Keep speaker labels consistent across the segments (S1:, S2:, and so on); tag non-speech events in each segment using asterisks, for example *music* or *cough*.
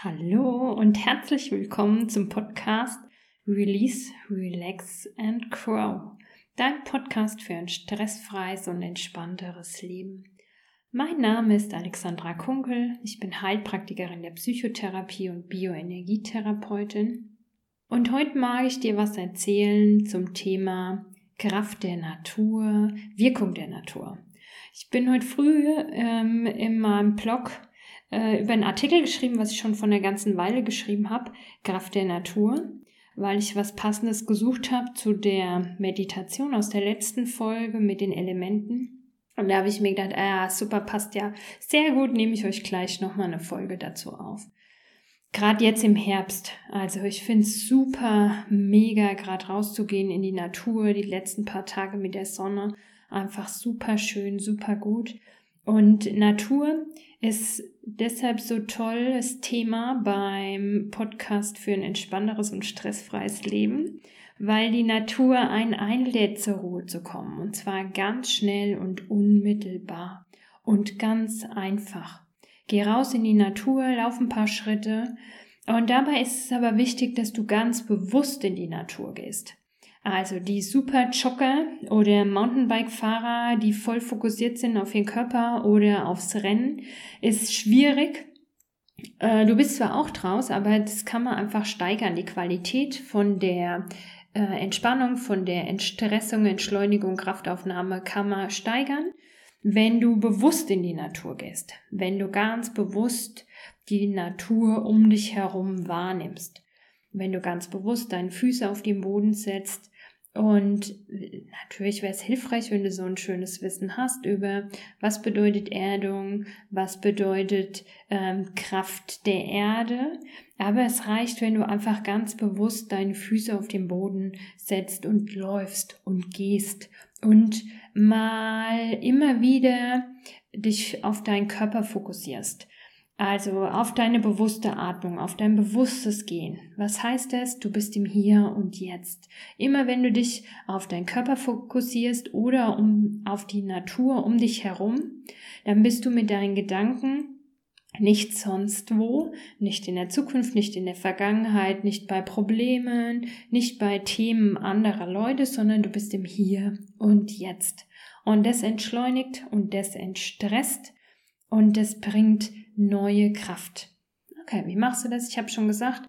S1: Hallo und herzlich willkommen zum Podcast Release, Relax and Grow. Dein Podcast für ein stressfreies und entspannteres Leben. Mein Name ist Alexandra Kunkel. Ich bin Heilpraktikerin der Psychotherapie und Bioenergietherapeutin. Und heute mag ich dir was erzählen zum Thema Kraft der Natur, Wirkung der Natur. Ich bin heute früh ähm, in meinem Blog äh, über einen Artikel geschrieben, was ich schon von der ganzen Weile geschrieben habe, Kraft der Natur, weil ich was Passendes gesucht habe zu der Meditation aus der letzten Folge mit den Elementen. Und da habe ich mir gedacht, ah, super, passt ja sehr gut, nehme ich euch gleich nochmal eine Folge dazu auf. Gerade jetzt im Herbst, also ich finde es super, mega, gerade rauszugehen in die Natur, die letzten paar Tage mit der Sonne, einfach super schön, super gut. Und Natur ist deshalb so tolles Thema beim Podcast für ein entspannteres und stressfreies Leben, weil die Natur einen einlädt, zur Ruhe zu kommen. Und zwar ganz schnell und unmittelbar und ganz einfach. Geh raus in die Natur, lauf ein paar Schritte. Und dabei ist es aber wichtig, dass du ganz bewusst in die Natur gehst. Also die super Jogger oder Mountainbike-Fahrer, die voll fokussiert sind auf ihren Körper oder aufs Rennen, ist schwierig. Äh, du bist zwar auch draus, aber das kann man einfach steigern. Die Qualität von der äh, Entspannung, von der Entstressung, Entschleunigung, Kraftaufnahme kann man steigern, wenn du bewusst in die Natur gehst. Wenn du ganz bewusst die Natur um dich herum wahrnimmst. Wenn du ganz bewusst deine Füße auf den Boden setzt, und natürlich wäre es hilfreich, wenn du so ein schönes Wissen hast über, was bedeutet Erdung, was bedeutet ähm, Kraft der Erde. Aber es reicht, wenn du einfach ganz bewusst deine Füße auf den Boden setzt und läufst und gehst und mal immer wieder dich auf deinen Körper fokussierst. Also auf deine bewusste Atmung, auf dein bewusstes Gehen. Was heißt das? Du bist im Hier und Jetzt. Immer wenn du dich auf deinen Körper fokussierst oder um, auf die Natur um dich herum, dann bist du mit deinen Gedanken nicht sonst wo, nicht in der Zukunft, nicht in der Vergangenheit, nicht bei Problemen, nicht bei Themen anderer Leute, sondern du bist im Hier und Jetzt. Und das entschleunigt und das entstresst und das bringt neue Kraft. Okay, wie machst du das? Ich habe schon gesagt,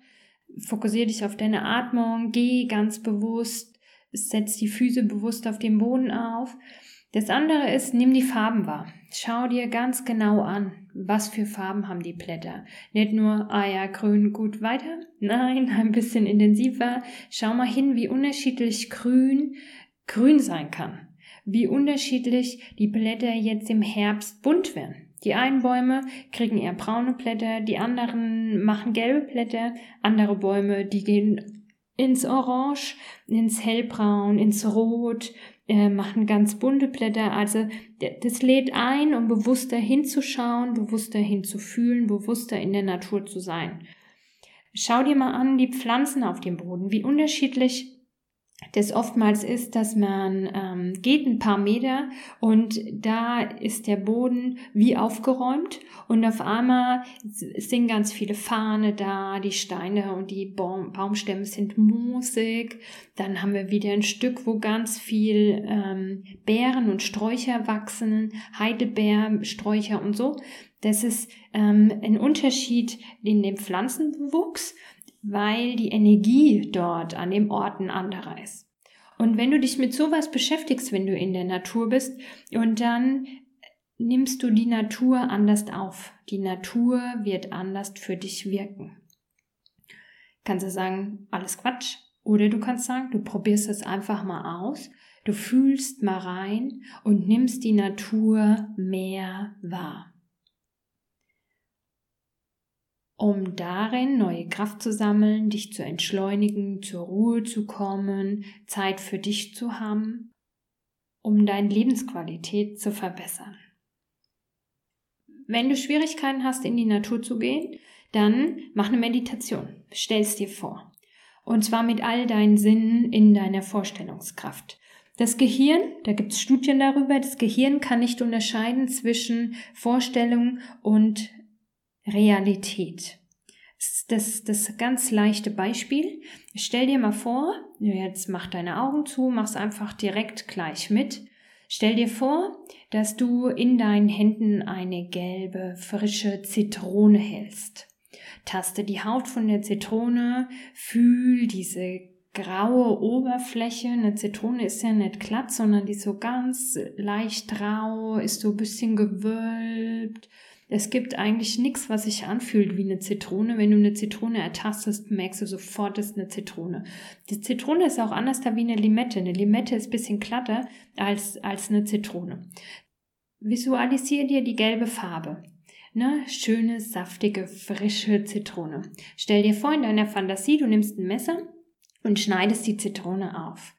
S1: fokussiere dich auf deine Atmung, geh ganz bewusst, setz die Füße bewusst auf den Boden auf. Das andere ist, nimm die Farben wahr. Schau dir ganz genau an, was für Farben haben die Blätter. Nicht nur, ah ja, grün, gut, weiter. Nein, *laughs* ein bisschen intensiver. Schau mal hin, wie unterschiedlich grün grün sein kann. Wie unterschiedlich die Blätter jetzt im Herbst bunt werden. Die einen Bäume kriegen eher braune Blätter, die anderen machen gelbe Blätter, andere Bäume, die gehen ins Orange, ins Hellbraun, ins Rot, äh, machen ganz bunte Blätter. Also das lädt ein, um bewusster hinzuschauen, bewusster hinzufühlen, bewusster in der Natur zu sein. Schau dir mal an die Pflanzen auf dem Boden, wie unterschiedlich das oftmals ist, dass man ähm, geht ein paar Meter und da ist der Boden wie aufgeräumt und auf einmal sind ganz viele Fahne da, die Steine und die Baum Baumstämme sind moosig. Dann haben wir wieder ein Stück, wo ganz viel ähm, Beeren und Sträucher wachsen, Heidelbeeren, Sträucher und so. Das ist ähm, ein Unterschied in dem Pflanzenwuchs weil die Energie dort an dem Ort ein anderer ist. Und wenn du dich mit sowas beschäftigst, wenn du in der Natur bist, und dann nimmst du die Natur anders auf. Die Natur wird anders für dich wirken. Kannst du sagen, alles Quatsch? Oder du kannst sagen, du probierst es einfach mal aus, du fühlst mal rein und nimmst die Natur mehr wahr um darin neue Kraft zu sammeln, dich zu entschleunigen, zur Ruhe zu kommen, Zeit für dich zu haben, um deine Lebensqualität zu verbessern. Wenn du Schwierigkeiten hast, in die Natur zu gehen, dann mach eine Meditation. Stell es dir vor. Und zwar mit all deinen Sinnen in deiner Vorstellungskraft. Das Gehirn, da gibt es Studien darüber, das Gehirn kann nicht unterscheiden zwischen Vorstellung und Realität. das, das ganz leichte Beispiel. Stell dir mal vor, jetzt mach deine Augen zu, mach's einfach direkt gleich mit. Stell dir vor, dass du in deinen Händen eine gelbe, frische Zitrone hältst. Taste die Haut von der Zitrone, fühl diese graue Oberfläche. Eine Zitrone ist ja nicht glatt, sondern die ist so ganz leicht rau, ist so ein bisschen gewölbt. Es gibt eigentlich nichts, was sich anfühlt wie eine Zitrone. Wenn du eine Zitrone ertastest, merkst du sofort, das ist eine Zitrone. Die Zitrone ist auch anders da wie eine Limette. Eine Limette ist ein bisschen glatter als, als eine Zitrone. Visualisiere dir die gelbe Farbe. Eine schöne, saftige, frische Zitrone. Stell dir vor, in deiner Fantasie, du nimmst ein Messer und schneidest die Zitrone auf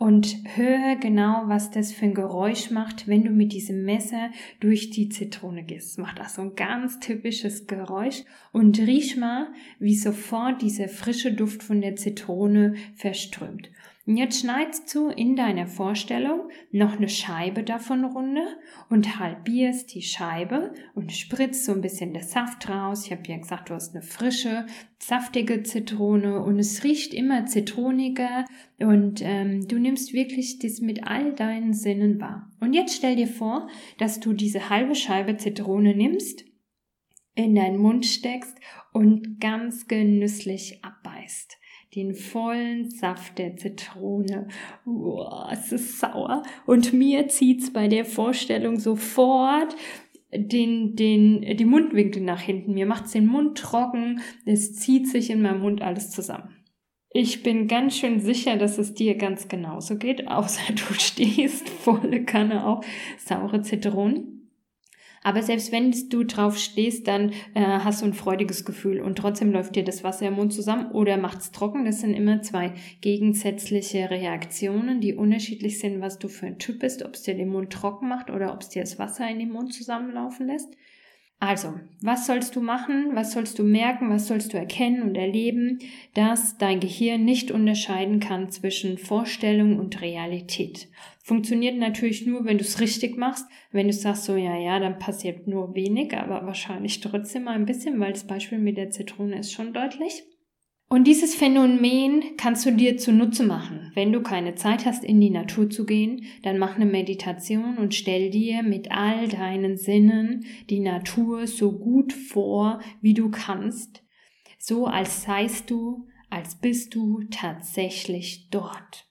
S1: und höre genau, was das für ein Geräusch macht, wenn du mit diesem Messer durch die Zitrone gehst. Macht auch so ein ganz typisches Geräusch und riech mal, wie sofort dieser frische Duft von der Zitrone verströmt. Und jetzt schneidest du in deiner Vorstellung noch eine Scheibe davon runter und halbierst die Scheibe und spritzt so ein bisschen der Saft raus. Ich habe ja gesagt, du hast eine frische, saftige Zitrone und es riecht immer zitroniger und ähm, du nimmst wirklich das mit all deinen Sinnen wahr. Und jetzt stell dir vor, dass du diese halbe Scheibe Zitrone nimmst, in deinen Mund steckst und ganz genüsslich abbeißt den vollen Saft der Zitrone. Uah, es ist sauer. Und mir zieht's bei der Vorstellung sofort den, den, die Mundwinkel nach hinten. Mir macht's den Mund trocken. Es zieht sich in meinem Mund alles zusammen. Ich bin ganz schön sicher, dass es dir ganz genauso geht, *laughs* außer du stehst volle Kanne auf saure Zitronen. Aber selbst wenn du drauf stehst, dann äh, hast du ein freudiges Gefühl und trotzdem läuft dir das Wasser im Mund zusammen oder macht's trocken. Das sind immer zwei gegensätzliche Reaktionen, die unterschiedlich sind, was du für ein Typ bist, ob es dir den Mund trocken macht oder ob es dir das Wasser in den Mund zusammenlaufen lässt. Also, was sollst du machen? Was sollst du merken? Was sollst du erkennen und erleben, dass dein Gehirn nicht unterscheiden kann zwischen Vorstellung und Realität? Funktioniert natürlich nur, wenn du es richtig machst. Wenn du sagst so, ja, ja, dann passiert nur wenig, aber wahrscheinlich trotzdem mal ein bisschen, weil das Beispiel mit der Zitrone ist schon deutlich. Und dieses Phänomen kannst du dir zunutze machen. Wenn du keine Zeit hast, in die Natur zu gehen, dann mach eine Meditation und stell dir mit all deinen Sinnen die Natur so gut vor, wie du kannst. So als seist du, als bist du tatsächlich dort.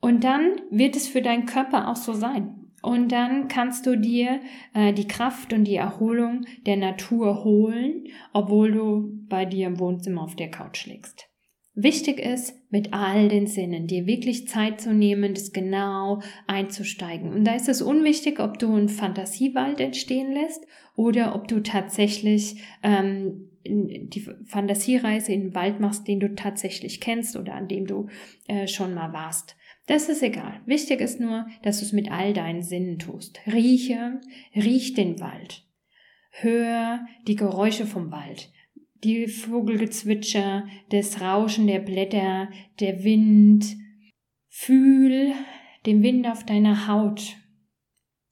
S1: Und dann wird es für deinen Körper auch so sein. Und dann kannst du dir äh, die Kraft und die Erholung der Natur holen, obwohl du bei dir im Wohnzimmer auf der Couch liegst. Wichtig ist, mit all den Sinnen dir wirklich Zeit zu nehmen, das genau einzusteigen. Und da ist es unwichtig, ob du einen Fantasiewald entstehen lässt oder ob du tatsächlich ähm, die Fantasiereise in den Wald machst, den du tatsächlich kennst oder an dem du äh, schon mal warst. Das ist egal. Wichtig ist nur, dass du es mit all deinen Sinnen tust. Rieche, riech den Wald. Hör die Geräusche vom Wald. Die Vogelgezwitscher, das Rauschen der Blätter, der Wind. Fühl den Wind auf deiner Haut.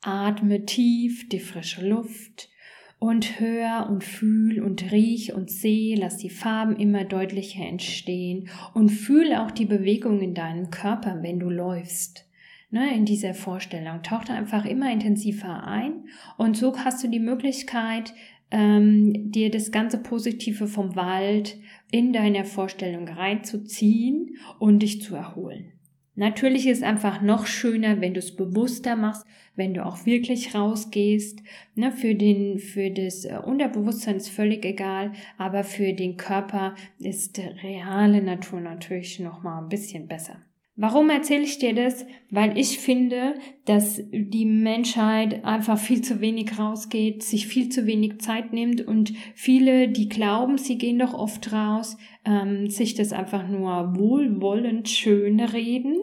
S1: Atme tief die frische Luft und hör und fühl und riech und seh, lass die Farben immer deutlicher entstehen und fühl auch die Bewegung in deinem Körper, wenn du läufst. Ne, in dieser Vorstellung. Tauch da einfach immer intensiver ein und so hast du die Möglichkeit, ähm, dir das ganze Positive vom Wald in deiner Vorstellung reinzuziehen und dich zu erholen. Natürlich ist es einfach noch schöner, wenn du es bewusster machst, wenn du auch wirklich rausgehst. Ne, für, den, für das äh, Unterbewusstsein ist völlig egal, aber für den Körper ist reale Natur natürlich noch mal ein bisschen besser. Warum erzähle ich dir das? Weil ich finde, dass die Menschheit einfach viel zu wenig rausgeht, sich viel zu wenig Zeit nimmt und viele, die glauben, sie gehen doch oft raus, ähm, sich das einfach nur wohlwollend schön reden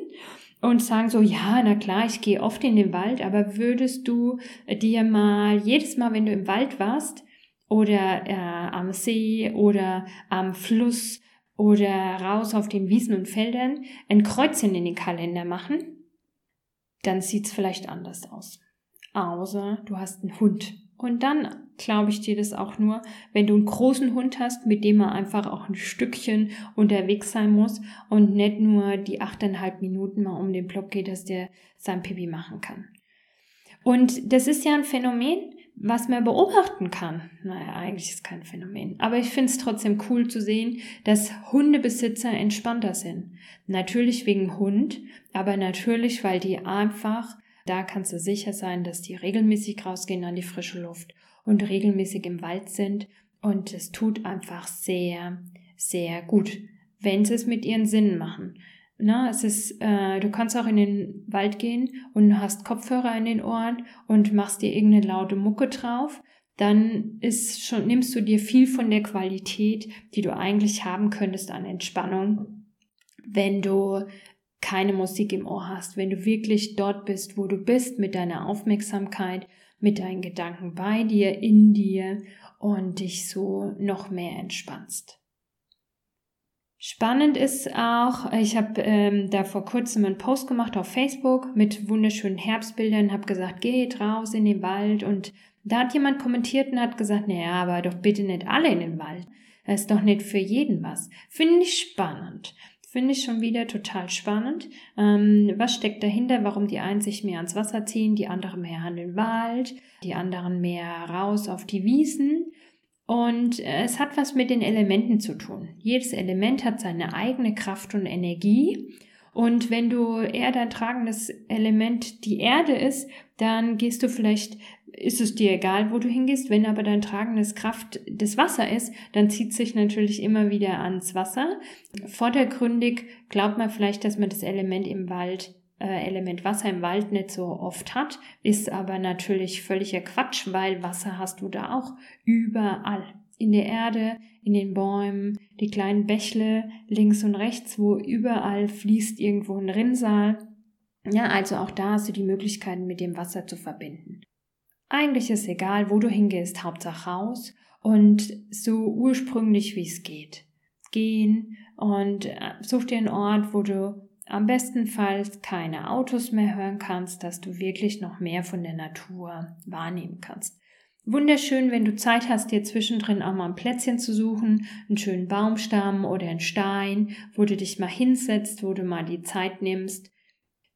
S1: und sagen so, ja, na klar, ich gehe oft in den Wald, aber würdest du dir mal jedes Mal, wenn du im Wald warst oder äh, am See oder am Fluss oder raus auf den Wiesen und Feldern ein Kreuzchen in den Kalender machen, dann sieht's vielleicht anders aus. Außer du hast einen Hund Und dann glaube ich dir das auch nur, wenn du einen großen Hund hast, mit dem er einfach auch ein Stückchen unterwegs sein muss und nicht nur die achteinhalb Minuten mal um den Block geht, dass der sein Pipi machen kann. Und das ist ja ein Phänomen, was man beobachten kann. Naja, eigentlich ist es kein Phänomen. Aber ich finde es trotzdem cool zu sehen, dass Hundebesitzer entspannter sind. Natürlich wegen Hund, aber natürlich, weil die einfach da kannst du sicher sein, dass die regelmäßig rausgehen an die frische Luft und regelmäßig im Wald sind. Und es tut einfach sehr, sehr gut, wenn sie es mit ihren Sinnen machen. Na, es ist, äh, du kannst auch in den Wald gehen und hast Kopfhörer in den Ohren und machst dir irgendeine laute Mucke drauf. Dann ist schon, nimmst du dir viel von der Qualität, die du eigentlich haben könntest an Entspannung, wenn du keine Musik im Ohr hast, wenn du wirklich dort bist, wo du bist, mit deiner Aufmerksamkeit, mit deinen Gedanken bei dir, in dir und dich so noch mehr entspannst. Spannend ist auch, ich habe ähm, da vor kurzem einen Post gemacht auf Facebook mit wunderschönen Herbstbildern, habe gesagt, geht raus in den Wald und da hat jemand kommentiert und hat gesagt, naja, aber doch bitte nicht alle in den Wald. Das ist doch nicht für jeden was. Finde ich spannend. Finde ich schon wieder total spannend. Ähm, was steckt dahinter, warum die einen sich mehr ans Wasser ziehen, die anderen mehr an den Wald, die anderen mehr raus auf die Wiesen. Und äh, es hat was mit den Elementen zu tun. Jedes Element hat seine eigene Kraft und Energie. Und wenn du eher dein tragendes Element die Erde ist, dann gehst du vielleicht ist es dir egal, wo du hingehst. Wenn aber dein tragendes Kraft das Wasser ist, dann zieht sich natürlich immer wieder ans Wasser. Vordergründig glaubt man vielleicht, dass man das Element im Wald Element Wasser im Wald nicht so oft hat, ist aber natürlich völliger Quatsch, weil Wasser hast du da auch überall. In der Erde, in den Bäumen, die kleinen Bächle links und rechts, wo überall fließt irgendwo ein Rinnsal. Ja, also auch da hast du die Möglichkeiten, mit dem Wasser zu verbinden. Eigentlich ist egal, wo du hingehst, Hauptsache raus und so ursprünglich wie es geht. Gehen und äh, such dir einen Ort, wo du am bestenfalls keine Autos mehr hören kannst, dass du wirklich noch mehr von der Natur wahrnehmen kannst. Wunderschön, wenn du Zeit hast, dir zwischendrin auch mal ein Plätzchen zu suchen, einen schönen Baumstamm oder einen Stein, wo du dich mal hinsetzt, wo du mal die Zeit nimmst,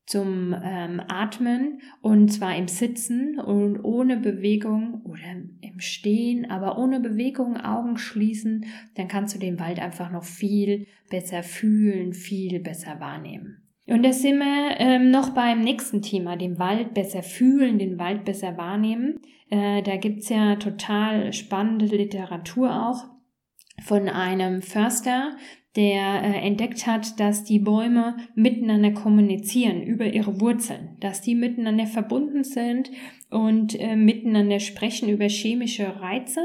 S1: zum ähm, Atmen und zwar im Sitzen und ohne Bewegung oder im Stehen, aber ohne Bewegung Augen schließen, dann kannst du den Wald einfach noch viel besser fühlen, viel besser wahrnehmen. Und da sind wir ähm, noch beim nächsten Thema, dem Wald besser fühlen, den Wald besser wahrnehmen. Äh, da gibt's ja total spannende Literatur auch von einem Förster, der äh, entdeckt hat, dass die Bäume miteinander kommunizieren über ihre Wurzeln, dass die miteinander verbunden sind und äh, miteinander sprechen über chemische Reize.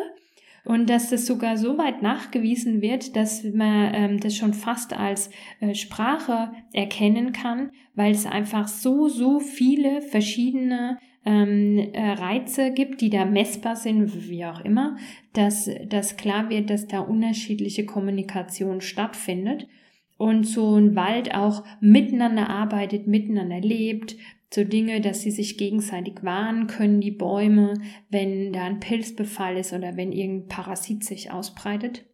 S1: Und dass das sogar so weit nachgewiesen wird, dass man ähm, das schon fast als äh, Sprache erkennen kann, weil es einfach so, so viele verschiedene ähm, äh, Reize gibt, die da messbar sind, wie auch immer, dass, dass klar wird, dass da unterschiedliche Kommunikation stattfindet und so ein Wald auch miteinander arbeitet, miteinander lebt, so Dinge, dass sie sich gegenseitig warnen können, die Bäume, wenn da ein Pilzbefall ist oder wenn irgendein Parasit sich ausbreitet.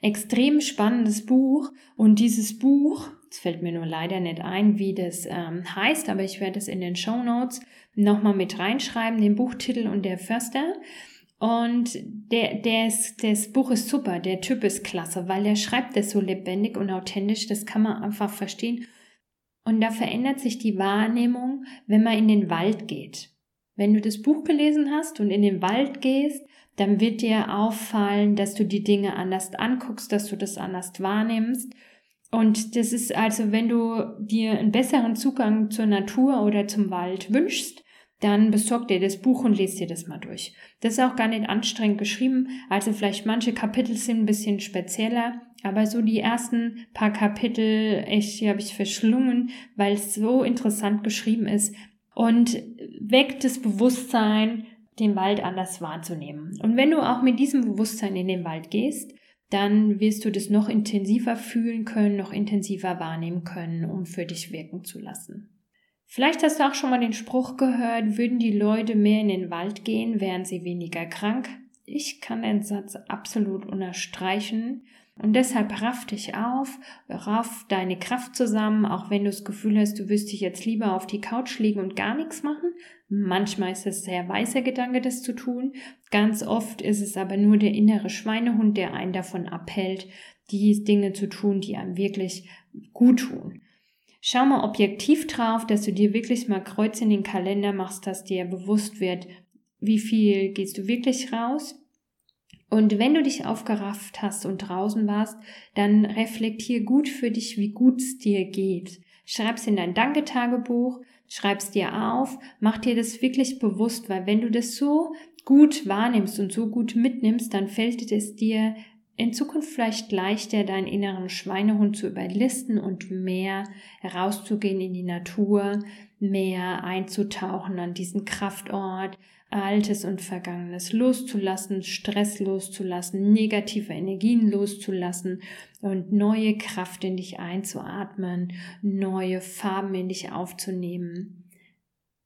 S1: Extrem spannendes Buch und dieses Buch, es fällt mir nur leider nicht ein, wie das ähm, heißt, aber ich werde es in den Show Notes nochmal mit reinschreiben, den Buchtitel und der Förster. Und der, der ist, das Buch ist super, der Typ ist klasse, weil er schreibt das so lebendig und authentisch, das kann man einfach verstehen. Und da verändert sich die Wahrnehmung, wenn man in den Wald geht. Wenn du das Buch gelesen hast und in den Wald gehst, dann wird dir auffallen, dass du die Dinge anders anguckst, dass du das anders wahrnimmst. Und das ist also, wenn du dir einen besseren Zugang zur Natur oder zum Wald wünschst, dann besorg dir das Buch und lest dir das mal durch. Das ist auch gar nicht anstrengend geschrieben, also vielleicht manche Kapitel sind ein bisschen spezieller, aber so die ersten paar Kapitel, echt, die habe ich verschlungen, weil es so interessant geschrieben ist und weckt das Bewusstsein, den Wald anders wahrzunehmen. Und wenn du auch mit diesem Bewusstsein in den Wald gehst, dann wirst du das noch intensiver fühlen können, noch intensiver wahrnehmen können, um für dich wirken zu lassen. Vielleicht hast du auch schon mal den Spruch gehört, würden die Leute mehr in den Wald gehen, wären sie weniger krank. Ich kann den Satz absolut unterstreichen. Und deshalb raff dich auf, raff deine Kraft zusammen, auch wenn du das Gefühl hast, du wirst dich jetzt lieber auf die Couch legen und gar nichts machen. Manchmal ist es sehr weißer Gedanke, das zu tun. Ganz oft ist es aber nur der innere Schweinehund, der einen davon abhält, die Dinge zu tun, die einem wirklich gut tun. Schau mal objektiv drauf, dass du dir wirklich mal Kreuz in den Kalender machst, dass dir bewusst wird, wie viel gehst du wirklich raus, und wenn du dich aufgerafft hast und draußen warst, dann reflektier gut für dich, wie gut es dir geht. Schreib's in dein Danketagebuch, schreib's dir auf, mach dir das wirklich bewusst, weil wenn du das so gut wahrnimmst und so gut mitnimmst, dann fällt es dir in Zukunft vielleicht leichter, deinen inneren Schweinehund zu überlisten und mehr herauszugehen in die Natur, mehr einzutauchen an diesen Kraftort, Altes und Vergangenes loszulassen, Stress loszulassen, negative Energien loszulassen und neue Kraft in dich einzuatmen, neue Farben in dich aufzunehmen,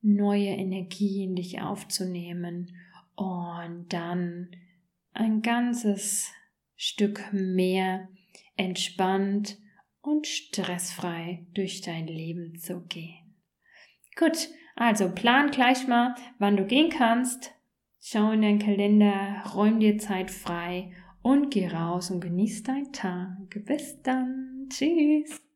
S1: neue Energie in dich aufzunehmen und dann ein ganzes Stück mehr entspannt und stressfrei durch dein Leben zu gehen. Gut, also plan gleich mal, wann du gehen kannst. Schau in deinen Kalender, räum dir Zeit frei und geh raus und genieß deinen Tag. Bis dann. Tschüss.